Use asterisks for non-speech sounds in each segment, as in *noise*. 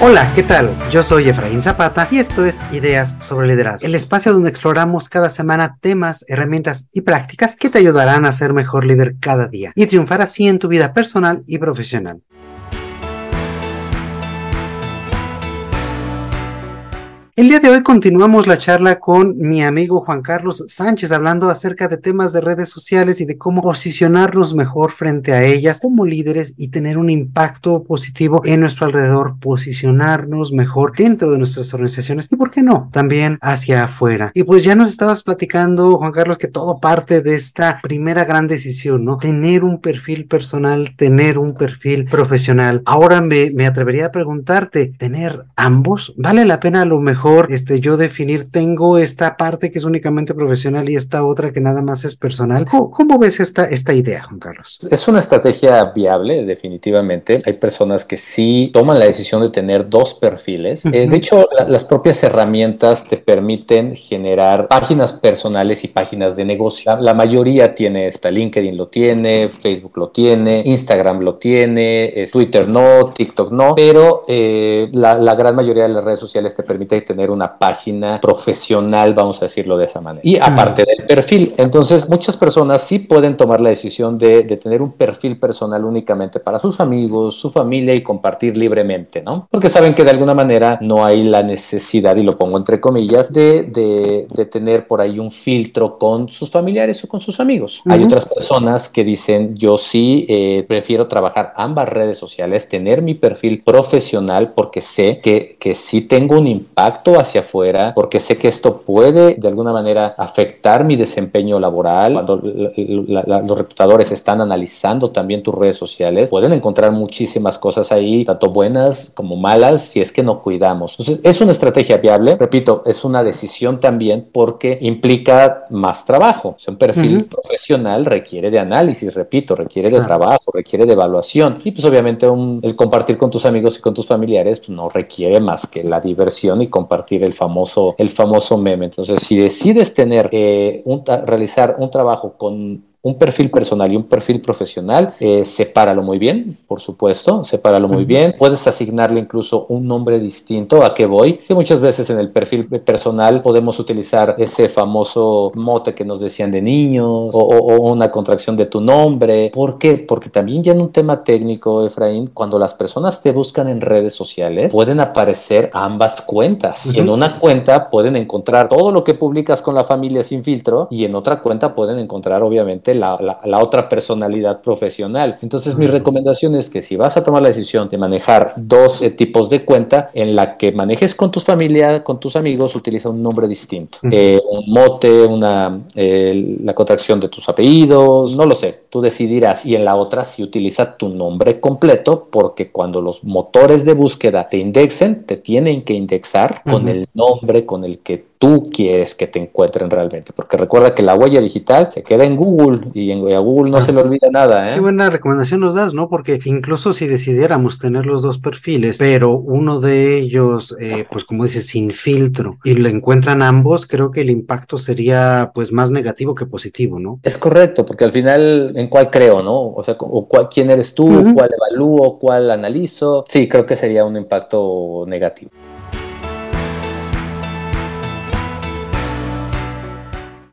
Hola, ¿qué tal? Yo soy Efraín Zapata y esto es Ideas sobre Liderazgo, el espacio donde exploramos cada semana temas, herramientas y prácticas que te ayudarán a ser mejor líder cada día y triunfar así en tu vida personal y profesional. El día de hoy continuamos la charla con mi amigo Juan Carlos Sánchez hablando acerca de temas de redes sociales y de cómo posicionarnos mejor frente a ellas como líderes y tener un impacto positivo en nuestro alrededor, posicionarnos mejor dentro de nuestras organizaciones y, ¿por qué no?, también hacia afuera. Y pues ya nos estabas platicando, Juan Carlos, que todo parte de esta primera gran decisión, ¿no? Tener un perfil personal, tener un perfil profesional. Ahora me, me atrevería a preguntarte, ¿tener ambos? ¿Vale la pena a lo mejor? Este, yo definir, tengo esta parte que es únicamente profesional y esta otra que nada más es personal. ¿Cómo, ves esta, esta idea, Juan Carlos? Es una estrategia viable, definitivamente. Hay personas que sí toman la decisión de tener dos perfiles. Eh, de hecho, las propias herramientas te permiten generar páginas personales y páginas de negocio. La, mayoría tiene esta, LinkedIn lo tiene, Facebook lo tiene, Instagram lo tiene, Twitter no, TikTok no, pero eh, la, la gran mayoría de las redes sociales te permite tener una página profesional, vamos a decirlo de esa manera. Y aparte del perfil, entonces muchas personas sí pueden tomar la decisión de, tener un perfil personal únicamente para sus amigos, su familia y compartir libremente, ¿no? Porque saben que de alguna manera no hay la necesidad, y lo pongo entre comillas, de, de, tener por ahí un filtro con sus familiares o con sus amigos. Hay otras personas que dicen, yo sí eh, prefiero trabajar ambas redes sociales, tener mi perfil profesional porque sé que, que sí tengo un impacto hacia afuera porque sé que esto puede de alguna manera afectar mi desempeño laboral. Cuando los reclutadores están analizando también tus redes sociales, pueden encontrar muchísimas cosas ahí, tanto buenas como malas, si es que no cuidamos. Entonces, es una estrategia viable. Repito, es una decisión también porque implica más trabajo. O sea, un perfil profesional requiere de análisis, repito, requiere de trabajo, requiere de evaluación. Y pues obviamente el compartir con tus amigos y con tus familiares pues, no requiere más que la diversión y compartir el famoso, el famoso meme. Entonces, si decides tener, eh, un, realizar un trabajo con un perfil personal y un perfil profesional, eh, sepáralo muy bien, por supuesto, sepáralo muy bien. Puedes asignarle incluso un nombre distinto a qué voy, que muchas veces en el perfil personal podemos utilizar ese famoso mote que nos decían de niños o, una contracción de tu nombre. ¿Por qué? Porque también ya en un tema técnico, Efraín, cuando las personas te buscan en redes sociales, pueden aparecer ambas cuentas. Y en una cuenta pueden encontrar todo lo que publicas con la familia sin filtro y en otra cuenta pueden encontrar obviamente la, otra personalidad profesional. Entonces mi recomendación es que si vas a tomar la decisión de manejar dos eh, tipos de cuenta, en la que manejes con tus familia, con tus amigos, utiliza un nombre distinto. Eh, un mote, una, la contracción de tus apellidos, no lo sé, tú decidirás. Y en la otra si utiliza tu nombre completo, porque cuando los motores de búsqueda te indexen, te tienen que indexar con el nombre con el que tú quieres que te encuentren realmente. Porque recuerda que la huella digital se queda en Google y en Google no se le olvida nada. ¿eh? Qué buena recomendación nos das, ¿no? Porque incluso si decidiéramos tener los dos perfiles, pero uno de ellos, eh, pues como dices, sin filtro, y lo encuentran ambos, creo que el impacto sería pues más negativo que positivo, ¿no? Es correcto, porque al final, ¿en cuál creo, no? O sea, o cuál, ¿quién eres tú? ¿Cuál evalúo? ¿Cuál analizo? Sí, creo que sería un impacto negativo.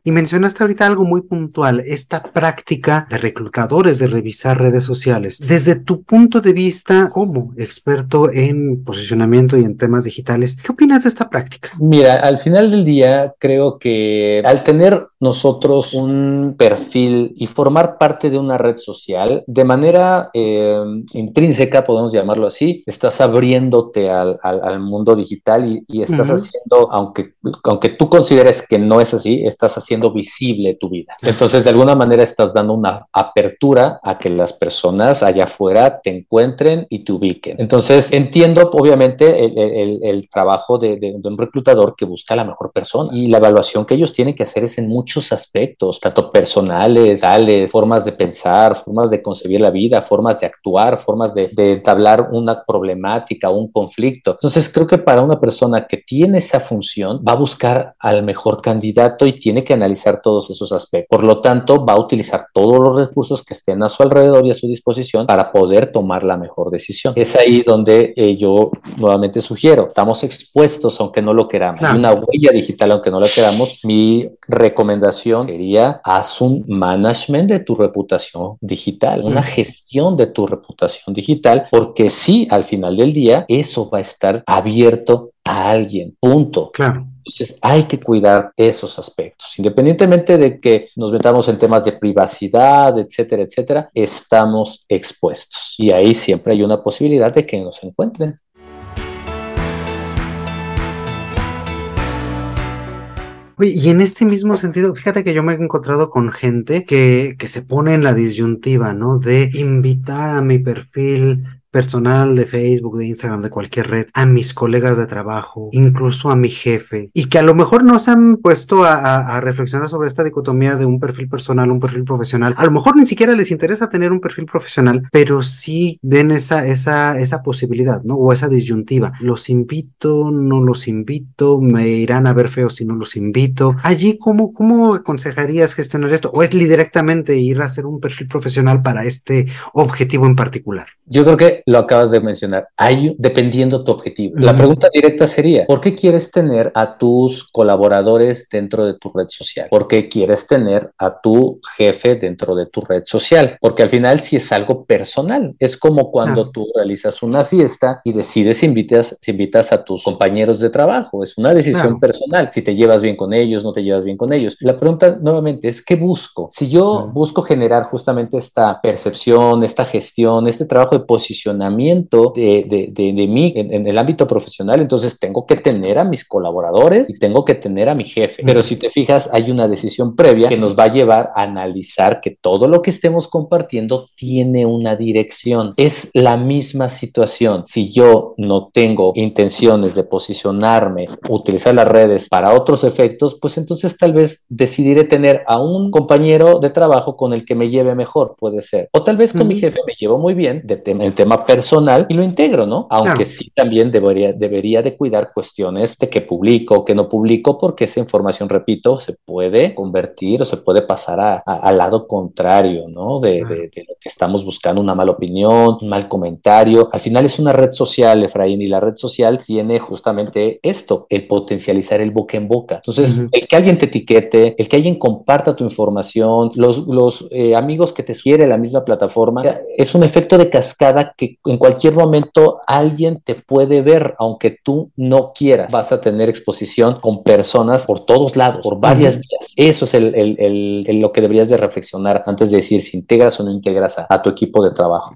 Y mencionaste ahorita algo muy puntual, esta práctica de reclutadores de revisar redes sociales. Desde tu punto de vista como experto en posicionamiento y en temas digitales, ¿qué opinas de esta práctica? Mira, al final del día creo que al tener nosotros un perfil y formar parte de una red social, de manera eh, intrínseca, podemos llamarlo así, estás abriéndote al, mundo digital y, estás haciendo, aunque, aunque tú consideres que no es así, estás haciendo visible tu vida. Entonces, de alguna manera estás dando una apertura a que las personas allá afuera te encuentren y te ubiquen. Entonces, entiendo obviamente el, trabajo de, un reclutador que busca la mejor persona y la evaluación que ellos tienen que hacer es en muchos aspectos, tanto personales, tales, formas de pensar, formas de concebir la vida, formas de actuar, formas de, de entablar una problemática, un conflicto. Entonces, creo que para una persona que tiene esa función, va a buscar al mejor candidato y tiene que analizar analizar todos esos aspectos. Por lo tanto, va a utilizar todos los recursos que estén a su alrededor y a su disposición para poder tomar la mejor decisión. Es ahí donde eh, yo nuevamente sugiero, estamos expuestos aunque no lo queramos. Hay una huella digital aunque no la queramos. Mi recomendación sería haz un management de tu reputación digital, una gestión de tu reputación digital, porque sí, al final del día, eso va a estar abierto a alguien, punto. Claro. Entonces hay que cuidar esos aspectos. Independientemente de que nos metamos en temas de privacidad, etcétera, etcétera, estamos expuestos. Y ahí siempre hay una posibilidad de que nos encuentren. y en este mismo sentido, fíjate que yo me he encontrado con gente que, que se pone en la disyuntiva, ¿no? De invitar a mi perfil personal de Facebook, de Instagram, de cualquier red, a mis colegas de trabajo, incluso a mi jefe, y que a lo mejor no se han puesto a, reflexionar sobre esta dicotomía de un perfil personal, un perfil profesional. A lo mejor ni siquiera les interesa tener un perfil profesional, pero sí den esa, esa, esa posibilidad, ¿no? O esa disyuntiva. Los invito, no los invito, me irán a ver feo si no los invito. Allí, ¿cómo, cómo aconsejarías gestionar esto? ¿O es directamente ir a hacer un perfil profesional para este objetivo en particular? Yo creo que lo acabas de mencionar. Hay, dependiendo tu objetivo. La pregunta directa sería, ¿por qué quieres tener a tus colaboradores dentro de tu red social? ¿Por qué quieres tener a tu jefe dentro de tu red social? Porque al final si es algo personal. Es como cuando tú realizas una fiesta y decides invitas, invitas a tus compañeros de trabajo. Es una decisión personal. Si te llevas bien con ellos, no te llevas bien con ellos. La pregunta nuevamente es, ¿qué busco? Si yo busco generar justamente esta percepción, esta gestión, este trabajo de, mí en, el ámbito profesional, entonces tengo que tener a mis colaboradores y tengo que tener a mi jefe. Pero si te fijas, hay una decisión previa que nos va a llevar a analizar que todo lo que estemos compartiendo tiene una dirección. Es la misma situación. Si yo no tengo intenciones de posicionarme, utilizar las redes para otros efectos, pues entonces tal vez decidiré tener a un compañero de trabajo con el que me lleve mejor, puede ser. O tal vez con mi jefe me llevo muy bien de el tema personal y lo integro, ¿no? Aunque sí también debería, debería de cuidar cuestiones de que publico o que no publico, porque esa información, repito, se puede convertir o se puede pasar a, al lado contrario, ¿no? De, de, lo que estamos buscando, una mala opinión, un mal comentario. Al final es una red social, Efraín, y la red social tiene justamente esto, el potencializar el boca en boca. Entonces, el que alguien te etiquete, el que alguien comparta tu información, los, los eh, amigos que te quiere la misma plataforma, es un efecto de cascada que en cualquier momento alguien te puede ver, aunque tú no quieras. Vas a tener exposición con personas por todos lados, por varias vías. Eso es el, lo que deberías de reflexionar antes de decir si integras o no integras a tu equipo de trabajo.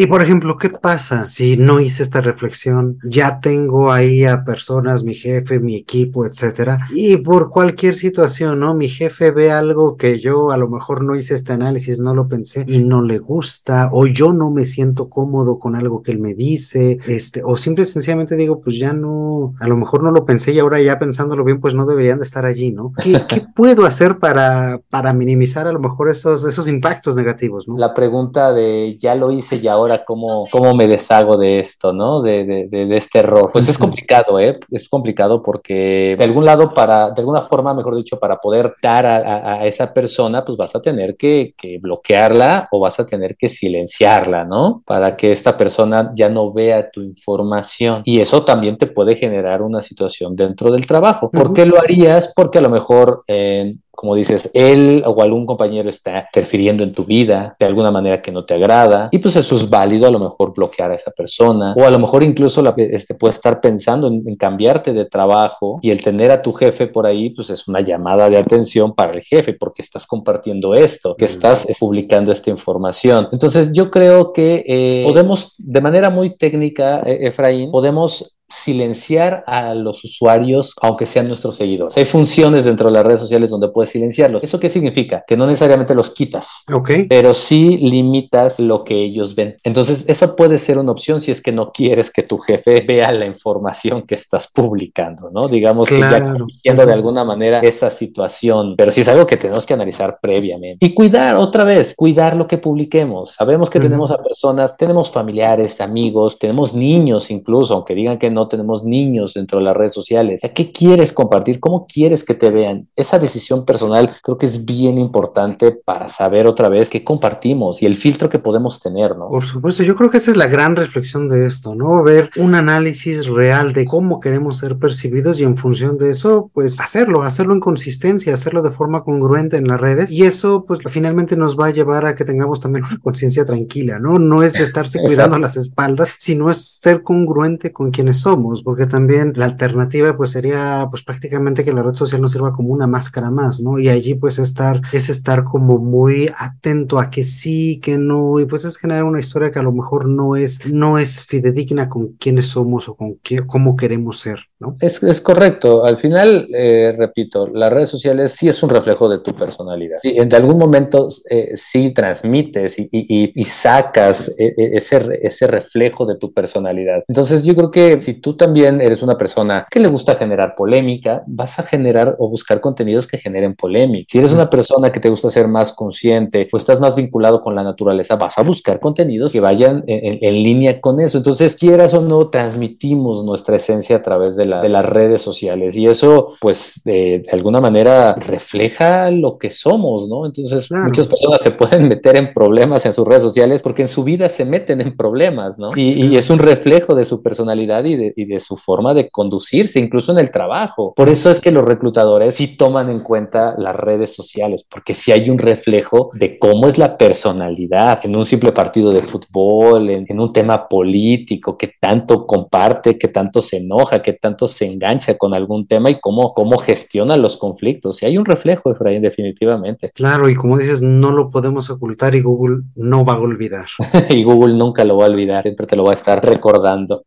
Y por ejemplo, ¿qué pasa si no hice esta reflexión? Ya tengo ahí a personas, mi jefe, mi equipo, etcétera, y por cualquier situación, ¿no? Mi jefe ve algo que yo a lo mejor no hice este análisis, no lo pensé y no le gusta, o yo no me siento cómodo con algo que él me dice, este, o simple y sencillamente digo, pues ya no, a lo mejor no lo pensé y ahora ya pensándolo bien, pues no deberían de estar allí, ¿no? ¿Qué, qué *laughs* puedo hacer para, para minimizar a lo mejor esos, esos impactos negativos, ¿no? La pregunta de ya lo hice y ahora cómo, cómo me deshago de esto, ¿no? De, de, de, este error. Pues es complicado, ¿eh? Es complicado porque de algún lado, para, de alguna forma, mejor dicho, para poder dar a, a, esa persona, pues vas a tener que, que, bloquearla o vas a tener que silenciarla, ¿no? Para que esta persona ya no vea tu información. Y eso también te puede generar una situación dentro del trabajo. ¿Por qué lo harías? Porque a lo mejor... Eh, como dices, él o algún compañero está interfiriendo en tu vida de alguna manera que no te agrada y pues eso es válido a lo mejor bloquear a esa persona o a lo mejor incluso la, este, puede estar pensando en, cambiarte de trabajo y el tener a tu jefe por ahí pues es una llamada de atención para el jefe porque estás compartiendo esto, que estás publicando esta información. Entonces yo creo que eh, podemos de manera muy técnica, eh, Efraín, podemos silenciar a los usuarios, aunque sean nuestros seguidores. Hay funciones dentro de las redes sociales donde puedes silenciarlos. ¿Eso qué significa? Que no necesariamente los quitas, okay. pero sí limitas lo que ellos ven. Entonces, eso puede ser una opción si es que no quieres que tu jefe vea la información que estás publicando, ¿no? Digamos que ya de alguna manera esa situación, pero sí es algo que tenemos que analizar previamente. Y cuidar, otra vez, cuidar lo que publiquemos. Sabemos que tenemos a personas, tenemos familiares, amigos, tenemos niños incluso, aunque digan que no no tenemos niños dentro de las redes sociales. ¿Qué quieres compartir? ¿Cómo quieres que te vean? Esa decisión personal creo que es bien importante para saber otra vez qué compartimos y el filtro que podemos tener, ¿no? Por supuesto, yo creo que esa es la gran reflexión de esto, ¿no? Ver un análisis real de cómo queremos ser percibidos y en función de eso, pues hacerlo, hacerlo en consistencia, hacerlo de forma congruente en las redes y eso pues finalmente nos va a llevar a que tengamos también una conciencia tranquila, ¿no? No es de estarse *laughs* cuidando las espaldas, sino es ser congruente con quienes somos, porque también la alternativa pues sería pues prácticamente que la red social nos sirva como una máscara más, ¿no? Y allí pues estar, es estar como muy atento a que sí, que no, y pues es generar una historia que a lo mejor no es, no es fidedigna con quiénes somos o con qué, cómo queremos ser. ¿No? Es, es correcto. Al final, eh, repito, las redes sociales sí es un reflejo de tu personalidad. Y en algún momento eh, sí transmites y, y, y sacas e, e, ese, ese reflejo de tu personalidad. Entonces yo creo que si tú también eres una persona que le gusta generar polémica, vas a generar o buscar contenidos que generen polémica. Si eres una persona que te gusta ser más consciente o estás más vinculado con la naturaleza, vas a buscar contenidos que vayan en, en línea con eso. Entonces, quieras o no, transmitimos nuestra esencia a través de, la, de las redes sociales y eso, pues, de, de, alguna manera refleja lo que somos, ¿no? Entonces, claro. muchas personas se pueden meter en problemas en sus redes sociales porque en su vida se meten en problemas, ¿no? Y, y es un reflejo de su personalidad y de, y de, su forma de conducirse, incluso en el trabajo. Por eso es que los reclutadores sí toman en cuenta las redes sociales, porque sí hay un reflejo de cómo es la personalidad en un simple partido de fútbol, en, en un tema político, que tanto comparte, que tanto se enoja, que tanto se engancha con algún tema y cómo, cómo gestiona los conflictos. Sí hay un reflejo, Efraín, definitivamente. Claro, y como dices, no lo podemos ocultar y Google no va a olvidar. *laughs* y Google nunca lo va a olvidar, siempre te lo va a estar recordando.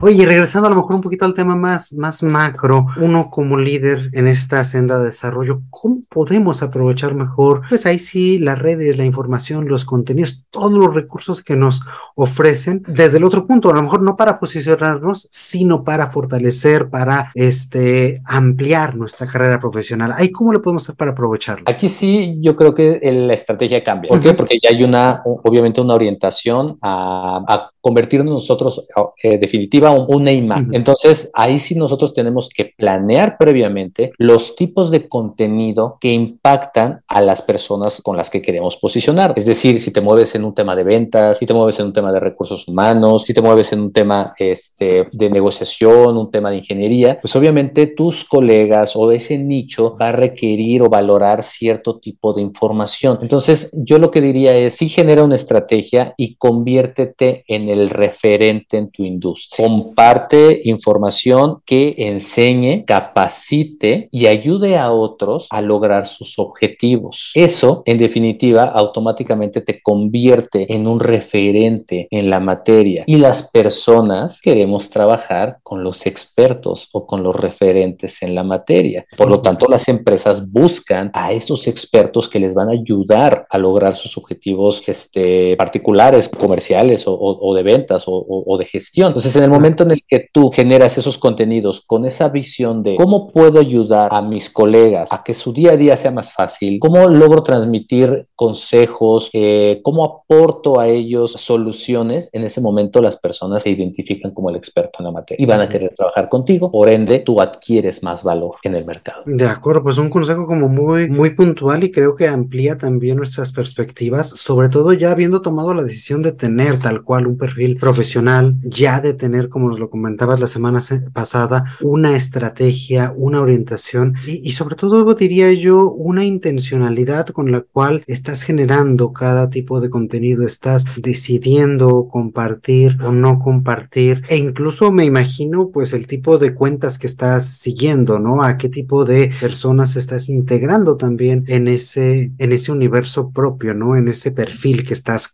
Oye, regresando a lo mejor un poquito al tema más, más macro, uno como líder en esta senda de desarrollo, ¿cómo podemos aprovechar mejor? Pues ahí sí, las redes, la información, los contenidos, todos los recursos que nos ofrecen desde el otro punto, a lo mejor no para posicionarnos, sino para fortalecer, para este, ampliar nuestra carrera profesional. Ahí, ¿cómo le podemos hacer para aprovecharlo? Aquí sí, yo creo que la estrategia cambia. ¿Por qué? Porque ya hay una, obviamente, una orientación a, a convertirnos nosotros eh, definitiva una imagen. Uh -huh. Entonces, ahí sí nosotros tenemos que planear previamente los tipos de contenido que impactan a las personas con las que queremos posicionar. Es decir, si te mueves en un tema de ventas, si te mueves en un tema de recursos humanos, si te mueves en un tema este, de negociación, un tema de ingeniería, pues obviamente tus colegas o ese nicho va a requerir o valorar cierto tipo de información. Entonces, yo lo que diría es, sí genera una estrategia y conviértete en el referente en tu industria comparte información que enseñe, capacite y ayude a otros a lograr sus objetivos. Eso, en definitiva, automáticamente te convierte en un referente en la materia y las personas queremos trabajar con los expertos o con los referentes en la materia. Por lo tanto, las empresas buscan a esos expertos que les van a ayudar a lograr sus objetivos este, particulares, comerciales o, o, o de ventas o, o de gestión. Entonces, en el momento en el que tú generas esos contenidos con esa visión de cómo puedo ayudar a mis colegas a que su día a día sea más fácil, cómo logro transmitir consejos, eh, cómo aporto a ellos soluciones, en ese momento las personas se identifican como el experto en la materia y van a querer trabajar contigo, por ende tú adquieres más valor en el mercado. De acuerdo, pues un consejo como muy, muy puntual y creo que amplía también nuestras perspectivas, sobre todo ya habiendo tomado la decisión de tener tal cual un perfil profesional, ya de tener, como nos lo comentabas la semana pasada, una estrategia, una orientación y, y, sobre todo diría yo una intencionalidad con la cual estás generando cada tipo de contenido, estás decidiendo compartir o no compartir e incluso me imagino pues el tipo de cuentas que estás siguiendo, ¿no? A qué tipo de personas estás integrando también en ese en ese universo propio, ¿no? En ese perfil que estás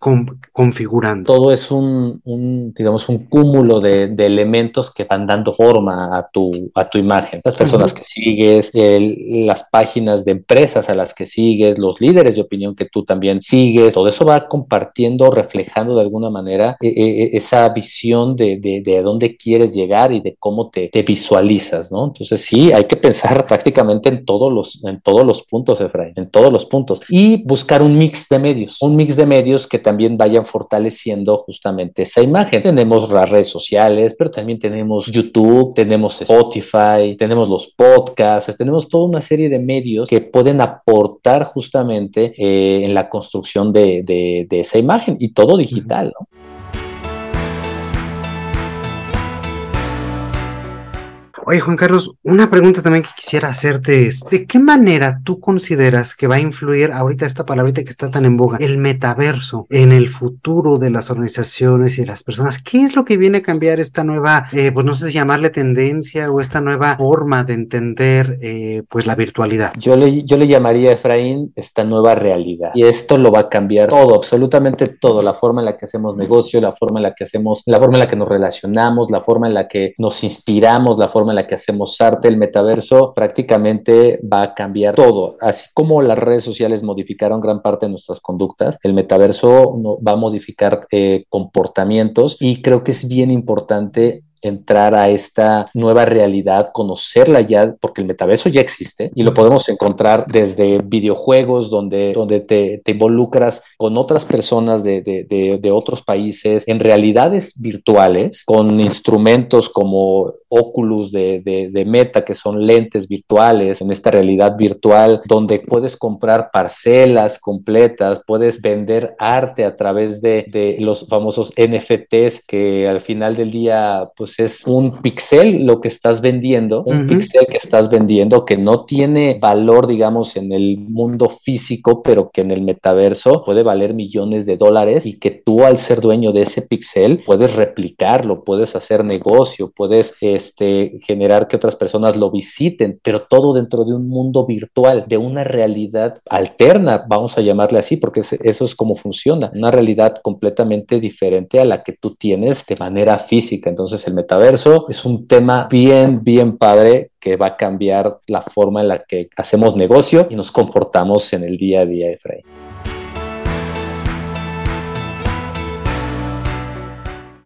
configurando. Todo es un un, digamos, un cúmulo de, elementos que van dando forma a tu, a tu imagen. Las personas que sigues, las páginas de empresas a las que sigues, los líderes de opinión que tú también sigues, todo eso va compartiendo, reflejando de alguna manera eh, eh, esa visión de, de, dónde quieres llegar y de cómo te, te, visualizas, ¿no? Entonces sí, hay que pensar *laughs* prácticamente en todos los, en todos los puntos, Efraín, en todos los puntos. Y buscar un mix de medios, un mix de medios que también vayan fortaleciendo justamente esa imagen. Tenemos las redes sociales, pero también tenemos YouTube, tenemos Spotify, tenemos los podcasts, tenemos toda una serie de medios que pueden aportar justamente eh, en la construcción de, de, de, esa imagen y todo digital, ¿no? Oye, Juan Carlos, una pregunta también que quisiera hacerte es, ¿de qué manera tú consideras que va a influir ahorita esta palabrita que está tan en boga, el metaverso, en el futuro de las organizaciones y de las personas? ¿Qué es lo que viene a cambiar esta nueva, eh, pues no sé si llamarle tendencia o esta nueva forma de entender, eh, pues la virtualidad? Yo le, yo le llamaría, Efraín, esta nueva realidad. Y esto lo va a cambiar todo, absolutamente todo, la forma en la que hacemos negocio, la forma en la que hacemos, la forma en la que nos relacionamos, la forma en la que nos inspiramos, la forma en la que hacemos arte, el metaverso prácticamente va a cambiar todo. Así como las redes sociales modificaron gran parte de nuestras conductas, el metaverso va a modificar eh, comportamientos y creo que es bien importante entrar a esta nueva realidad, conocerla ya, porque el metaverso ya existe y lo podemos encontrar desde videojuegos donde, donde te, involucras con otras personas de, de, otros países, en realidades virtuales, con instrumentos como Oculus de, Meta, que son lentes virtuales, en esta realidad virtual, donde puedes comprar parcelas completas, puedes vender arte a través de, los famosos NFTs, que al final del día, pues es un pixel lo que estás vendiendo, un pixel que estás vendiendo que no tiene valor, digamos, en el mundo físico, pero que en el metaverso puede valer millones de dólares y que tú al ser dueño de ese pixel puedes replicarlo, puedes hacer negocio, puedes este, generar que otras personas lo visiten, pero todo dentro de un mundo virtual, de una realidad alterna, vamos a llamarle así, porque eso es como funciona, una realidad completamente diferente a la que tú tienes de manera física. Entonces el metaverso es un tema bien, bien padre que va a cambiar la forma en la que hacemos negocio y nos comportamos en el día a día, Efraín.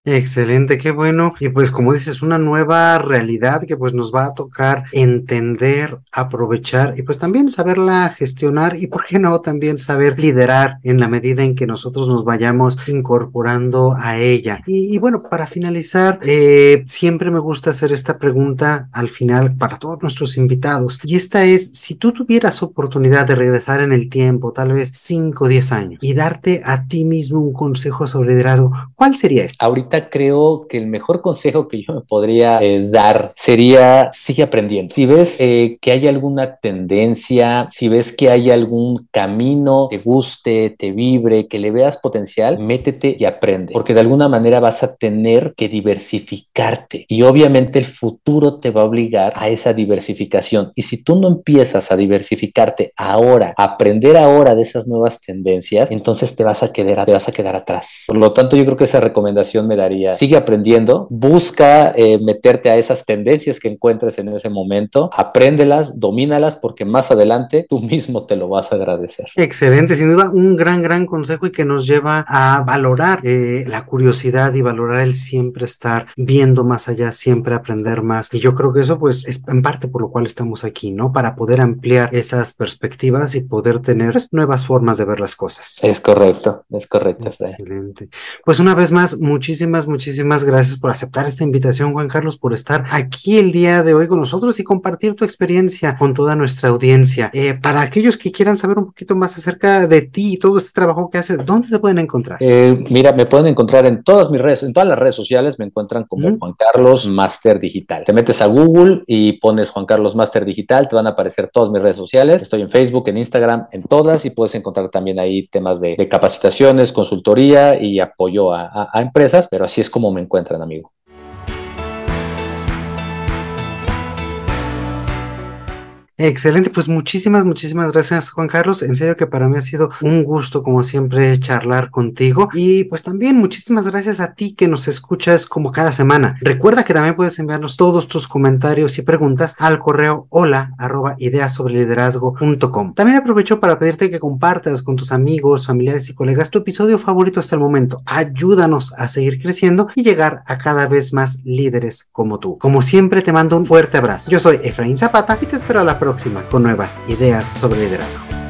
Excelente, qué bueno. Y pues como dices, una nueva realidad que pues nos va a tocar entender, aprovechar y pues también saberla gestionar y por qué no también saber liderar en la medida en que nosotros nos vayamos incorporando a ella. Y, bueno, para finalizar, eh, siempre me gusta hacer esta pregunta al final para todos nuestros invitados. Y esta es, si tú tuvieras oportunidad de regresar en el tiempo, tal vez 5 o 10 años, y darte a ti mismo un consejo sobre liderazgo, ¿cuál sería este? Ahorita creo que el mejor consejo que yo me podría eh, dar sería sigue aprendiendo. Si ves eh, que hay alguna tendencia, si ves que hay algún camino, te guste, te vibre, que le veas potencial, métete y aprende, porque de alguna manera vas a tener que diversificarte y obviamente el futuro te va a obligar a esa diversificación. Y si tú no empiezas a diversificarte ahora, a aprender ahora de esas nuevas tendencias, entonces te vas a quedar, te vas a quedar atrás. Por lo tanto, yo creo que esa recomendación me da sigue aprendiendo, busca eh, meterte a esas tendencias que encuentres en ese momento, apréndelas, domínalas, porque más adelante tú mismo te lo vas a agradecer. Excelente, sin duda, un gran, gran consejo y que nos lleva a valorar eh, la curiosidad y valorar el siempre estar viendo más allá, siempre aprender más. Y yo creo que eso, pues, es en parte por lo cual estamos aquí, ¿no? Para poder ampliar esas perspectivas y poder tener pues, nuevas formas de ver las cosas. Es correcto, es correcto. Excelente. Pues una vez más, muchísimas muchísimas, gracias por aceptar esta invitación, Juan Carlos, por estar aquí el día de hoy con nosotros y compartir tu experiencia con toda nuestra audiencia. Eh, para aquellos que quieran saber un poquito más acerca de ti y todo este trabajo que haces, ¿dónde te pueden encontrar? Eh, mira, me pueden encontrar en todas mis redes, en todas las redes sociales, me encuentran como Juan Carlos Master Digital. Te metes a Google y pones Juan Carlos Master Digital, te van a aparecer todas mis redes sociales. Estoy en Facebook, en Instagram, en todas y puedes encontrar también ahí temas de, capacitaciones, consultoría y apoyo a empresas, pero así es como me encuentran, amigo. Excelente, pues muchísimas, muchísimas gracias Juan Carlos. En serio que para mí ha sido un gusto como siempre charlar contigo y pues también muchísimas gracias a ti que nos escuchas como cada semana. Recuerda que también puedes enviarnos todos tus comentarios y preguntas al correo hola arroba ideas sobre liderazgo.com. También aprovecho para pedirte que compartas con tus amigos, familiares y colegas tu episodio favorito hasta el momento. Ayúdanos a seguir creciendo y llegar a cada vez más líderes como tú. Como siempre te mando un fuerte abrazo. Yo soy Efraín Zapata y te espero a la próxima con nuevas ideas sobre liderazgo.